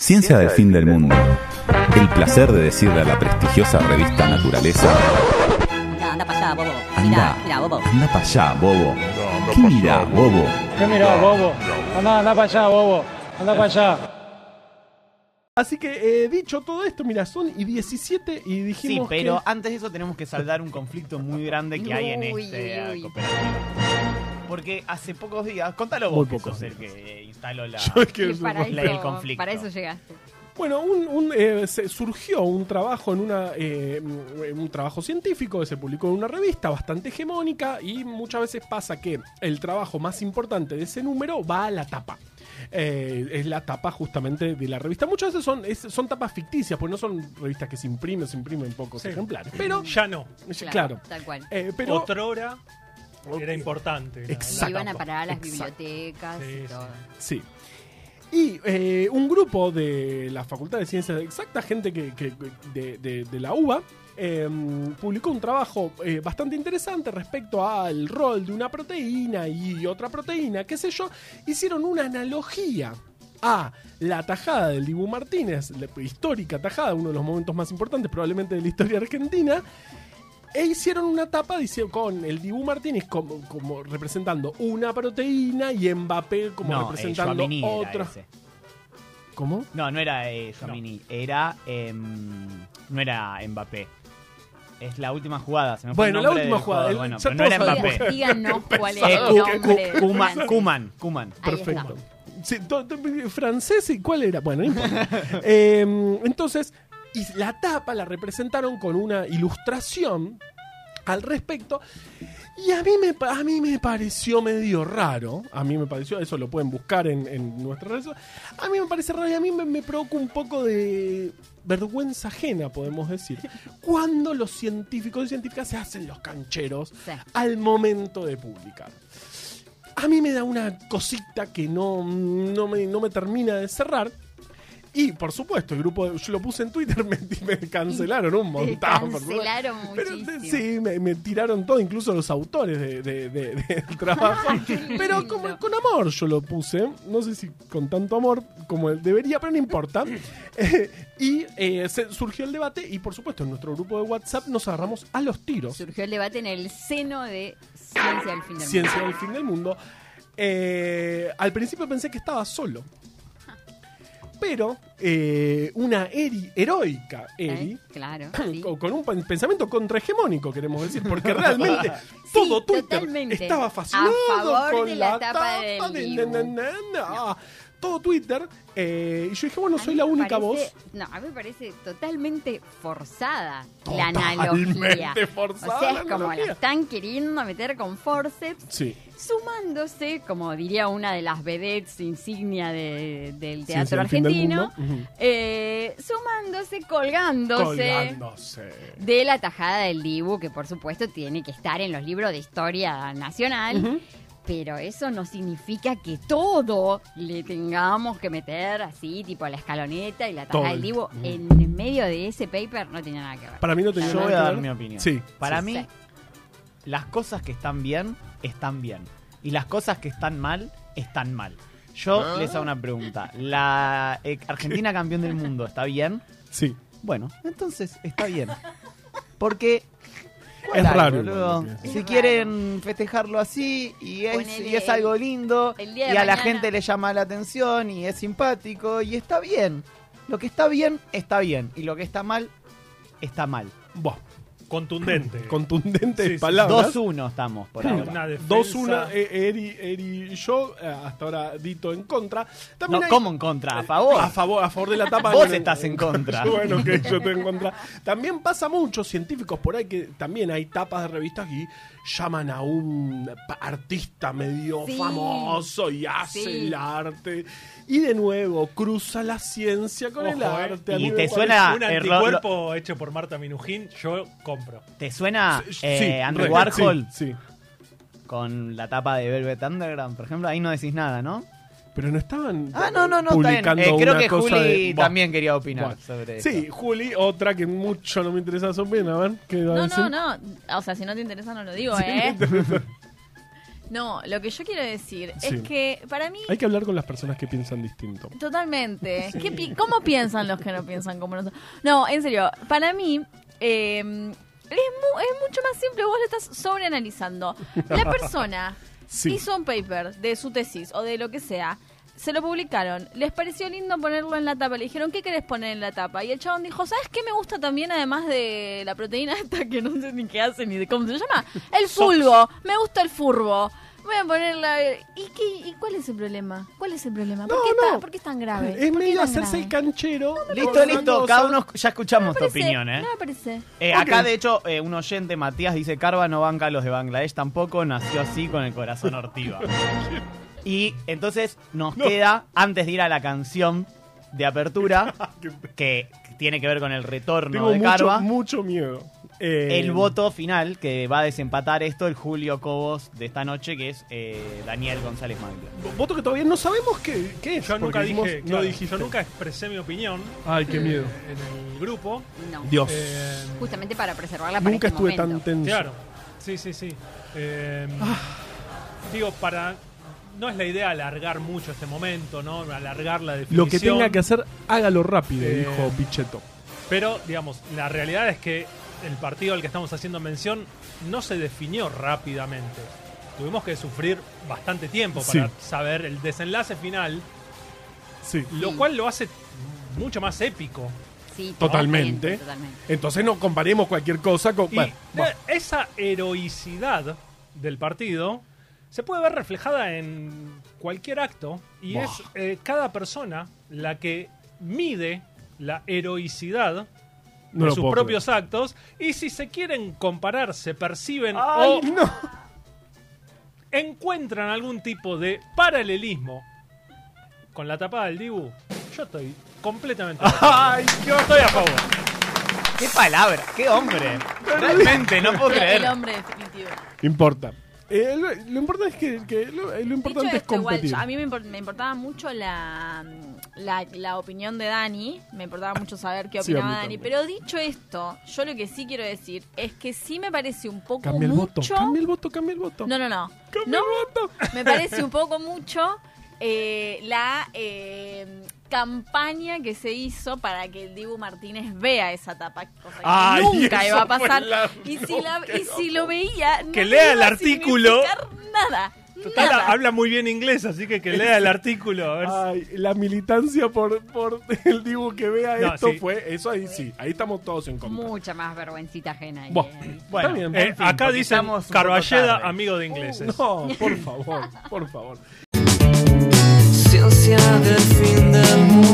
Ciencia del fin del mundo. El placer de decirle a la prestigiosa revista Naturaleza. Anda, anda para allá, bobo. Anda, Mira, bobo. anda para allá, bobo. ¿Qué mira, bobo? ¿Qué mirá, bobo? Anda, anda para allá, bobo. Anda para allá. Así que, eh, dicho todo esto, mira, son y 17 y Sí, dijimos pero que... antes de eso tenemos que saldar un conflicto muy grande que hay en este uy. cooperativo. Porque hace pocos días, contalo Muy vos, que pocos sos el que instaló la... Yo es que- Sí, para, la eso, conflicto. para eso llegaste. Bueno, un, un, eh, se surgió un trabajo en una eh, un trabajo científico que se publicó en una revista bastante hegemónica y muchas veces pasa que el trabajo más importante de ese número va a la tapa. Eh, es la tapa justamente de la revista. Muchas veces son, es- son tapas ficticias, pues no son revistas que se imprimen, se imprimen pocos Sí. ejemplares. Pero, Ya no. claro, Tal cual. eh, pero Otrora era importante. la- Exacto. Iban a parar a las exacto. bibliotecas Sí, y todo. Sí. Y eh, un grupo de la Facultad de Ciencias Exactas, gente que, que- de, de- de la UBA, eh, publicó un trabajo eh, bastante interesante respecto al rol de una proteína y otra proteína, qué sé yo. Hicieron una analogía a la tajada del Dibu Martínez, la histórica tajada, uno de los momentos más importantes probablemente de la historia argentina, e hicieron una tapa dice- con el Dibu Martínez como, como representando una proteína y Mbappé como no, eh, representando era otra. ¿Cómo? No, no era eh, Tchouaméni, era... em, no era Mbappé. Es la última jugada. Se me fue Bueno, la última jugada, Bueno, pero no era Mbappé. Díganos cuál es Eh, el nombre. Kuman, Perfecto. Sí, francés y cuál era, bueno, no importa. Eh, entonces, y la tapa la representaron con una ilustración al respecto. Y a mí me, a mí me pareció medio raro. A mí me pareció, eso lo pueden buscar en, en nuestras redes. A mí me parece raro y a mí me, me provoca un poco de vergüenza ajena, podemos decir. Cuando los científicos y científicas se hacen los cancheros Sí. al momento de publicar. A mí me da una cosita que no, no, me, no me termina de cerrar. Y por supuesto, el grupo, de- yo lo puse en Twitter, me, me cancelaron un montón. supuesto. cancelaron Pero sí, me, me tiraron todo, incluso los autores de- de- de- del trabajo. pero como, con amor yo lo puse, no sé si con tanto amor como debería, pero no importa. Eh, y eh, se- surgió el debate y por supuesto en nuestro grupo de WhatsApp nos agarramos a los tiros. Surgió el debate en el seno de Ciencia del Fin del Ciencia Mundo. del fin del mundo. Eh, al principio pensé que estaba solo. Pero eh, una Eri, heroica Eri, ¿Eh? Claro. sí. con, un pen- pensamiento contrahegemónico, queremos decir, porque realmente todo Twitter totalmente. estaba fascinado A favor con de la, la tapa del de Dibu. na, na, na, na. Todo Twitter. eh, y yo dije, bueno, soy la única parece- voz. No, a mí me parece totalmente forzada la Totalmente analogía. forzada o sea, la es como analogía. la están queriendo meter con forceps, Sí. sumándose, como diría una de las vedettes insignia de- del teatro del argentino, eh, sumándose, colgándose. Colgándose. De la tajada del Dibu, que por supuesto tiene que estar en los libros de historia nacional. Pero eso no significa que todo le tengamos que meter así, tipo la escaloneta y la Todo. tajada del. Mm. En medio de ese paper no tenía nada que ver. Para mí no tenía Yo nada voy a que dar ver. mi opinión. Sí. Para sí. mí, Sí. las cosas que están bien, están bien. Y las cosas que están mal, están mal. Yo les hago una pregunta. ¿La eh, Argentina campeón del mundo está bien? Sí. Bueno, entonces está bien. Porque... Es ¿cuál hay, raro boludo? igual, Si Es quieren festejarlo así y es, Ponele y es algo lindo el y día a de la mañana. gente le llama la atención y es simpático y está bien. Lo que está bien, está bien. Y lo que está mal, está mal. Buah, Contundente. contundentes Sí, sí. palabras. 2-1 estamos por ahora. Una defensa. 2-1, eh, Eri, Eri y yo, eh, hasta ahora Dito en contra. También No, hay- ¿cómo en contra? ¿A favor? A favor, a favor de la tapa. Vos no, no, estás en contra. bueno, que yo estoy en contra. También pasa muchos científicos por ahí que también hay tapas de revistas y llaman a un artista medio Sí. famoso y hace Sí. el arte. Y de nuevo, cruza la ciencia con el Ojo, eh. arte. Y te suena- Un anticuerpo hecho por Marta Minujín, yo compro. ¿Te suena Sí, eh, re- Warhol Sí, sí. con la tapa de Velvet Underground, por ejemplo? Ahí no decís nada, ¿no? Pero no estaban Ah, no, no, no, está bien. publicando Eh, creo una que cosa Juli de- Buah. también quería opinar Bueno. sobre eso. Sí, Juli, otra que mucho no me interesa su opinión, a ver, ¿qué va a No, decir? no, no. O sea, si no te interesa, no lo digo, Sí, ¿eh? No, lo que yo quiero decir Sí. es que para mí, Hay que hablar con las personas que piensan distinto. totalmente. ¿qué pi- ¿Cómo piensan los que no piensan como nosotros? No, en serio, para mí eh, es, mu- es mucho más simple. Vos lo estás sobreanalizando. La persona Sí. hizo un paper de su tesis o de lo que sea. Se lo publicaron, les pareció lindo ponerlo en la tapa, le dijeron, ¿qué querés poner en la tapa? Y el chabón dijo, ¿sabes qué me gusta también además de la proteína esta que no sé ni qué hace ni de cómo se llama? El fulbo, me gusta el furbo. Voy a ponerla... ¿Y, qué, ¿Y cuál es el problema? ¿Cuál es el problema? ¿Por, No, qué, no. está- ¿Por qué es tan grave? Es ¿Por qué medio tan hacerse grave? el canchero. Listo, listo. Cada uno ya escuchamos tu parece, opinión, ¿eh? No me parece. Eh. Acá, de hecho, eh, un oyente, Matías, dice: Carva no banca a los de Bangladesh tampoco, nació así con el corazón ortiva. y entonces nos queda, antes de ir a la canción de apertura, que tiene que ver con el retorno Tengo de mucho, Carva, mucho miedo. Eh, el voto final que va a desempatar esto, el Julio Cobos de esta noche, que es eh, Daniel González Maglia. Voto que todavía no sabemos qué, qué es. Yo nunca dijimos- dije, no dijiste. yo nunca expresé mi opinión Ay, qué eh, miedo. en el grupo. No. Dios. Eh, Justamente para preservarla para Nunca este estuve momento. tan tenso. claro, sí, sí, sí. Eh, Digo, para no es la idea alargar mucho este momento, ¿no? Alargar la definición. Lo que tenga que hacer, hágalo rápido, Eh, dijo Pichetto. Pero, digamos, la realidad es que el partido al que estamos haciendo mención no se definió rápidamente. Tuvimos que sufrir bastante tiempo para Sí. saber el desenlace final, Sí. lo cual lo hace mucho más épico. Sí, Totalmente. totalmente. Entonces no comparemos cualquier cosa con. Y bueno, esa heroicidad del partido se puede ver reflejada en cualquier acto y Buah. es eh, cada persona la que mide la heroicidad No de sus propios actos y si se quieren comparar, se perciben Ay, o no. encuentran algún tipo de paralelismo con la tapada del Dibu, yo estoy completamente. Ay, qué estoy a favor. ¡Qué palabra! ¡Qué hombre! Realmente, no puedo El creer. hombre definitivo. Importa. Eh, lo, lo importante es que, que lo, eh, lo importante es esto, igual, competir. yo- a mí me, impor- me importaba mucho la, la, la opinión de Dani, me importaba mucho saber qué Sí, opinaba Dani, pero dicho esto, yo lo que sí quiero decir es que sí me parece un poco Cambia el mucho... voto, cambia el voto, cambia el voto. No, no, no. Cambia No, el voto. me parece un poco mucho eh, la eh, campaña que se hizo para que el Dibu Martínez vea esa tapa, cosa que Ay, nunca iba a pasar. la- Y si, la- y no, si lo veía, no Que lea el iba a artículo. Nada. Total, nada. habla muy bien inglés, así que que lea el artículo. A ver si- Ay, la militancia por, por el Dibu que vea No, esto sí. fue. Eso ahí sí, ahí estamos todos en contra. Mucha más vergüencita ajena. ahí, eh. Bueno, Está bien. Eh, en fin, acá dicen Carballeda, amigo de ingleses. No, por favor, por favor. Ciencia del fin del mundo.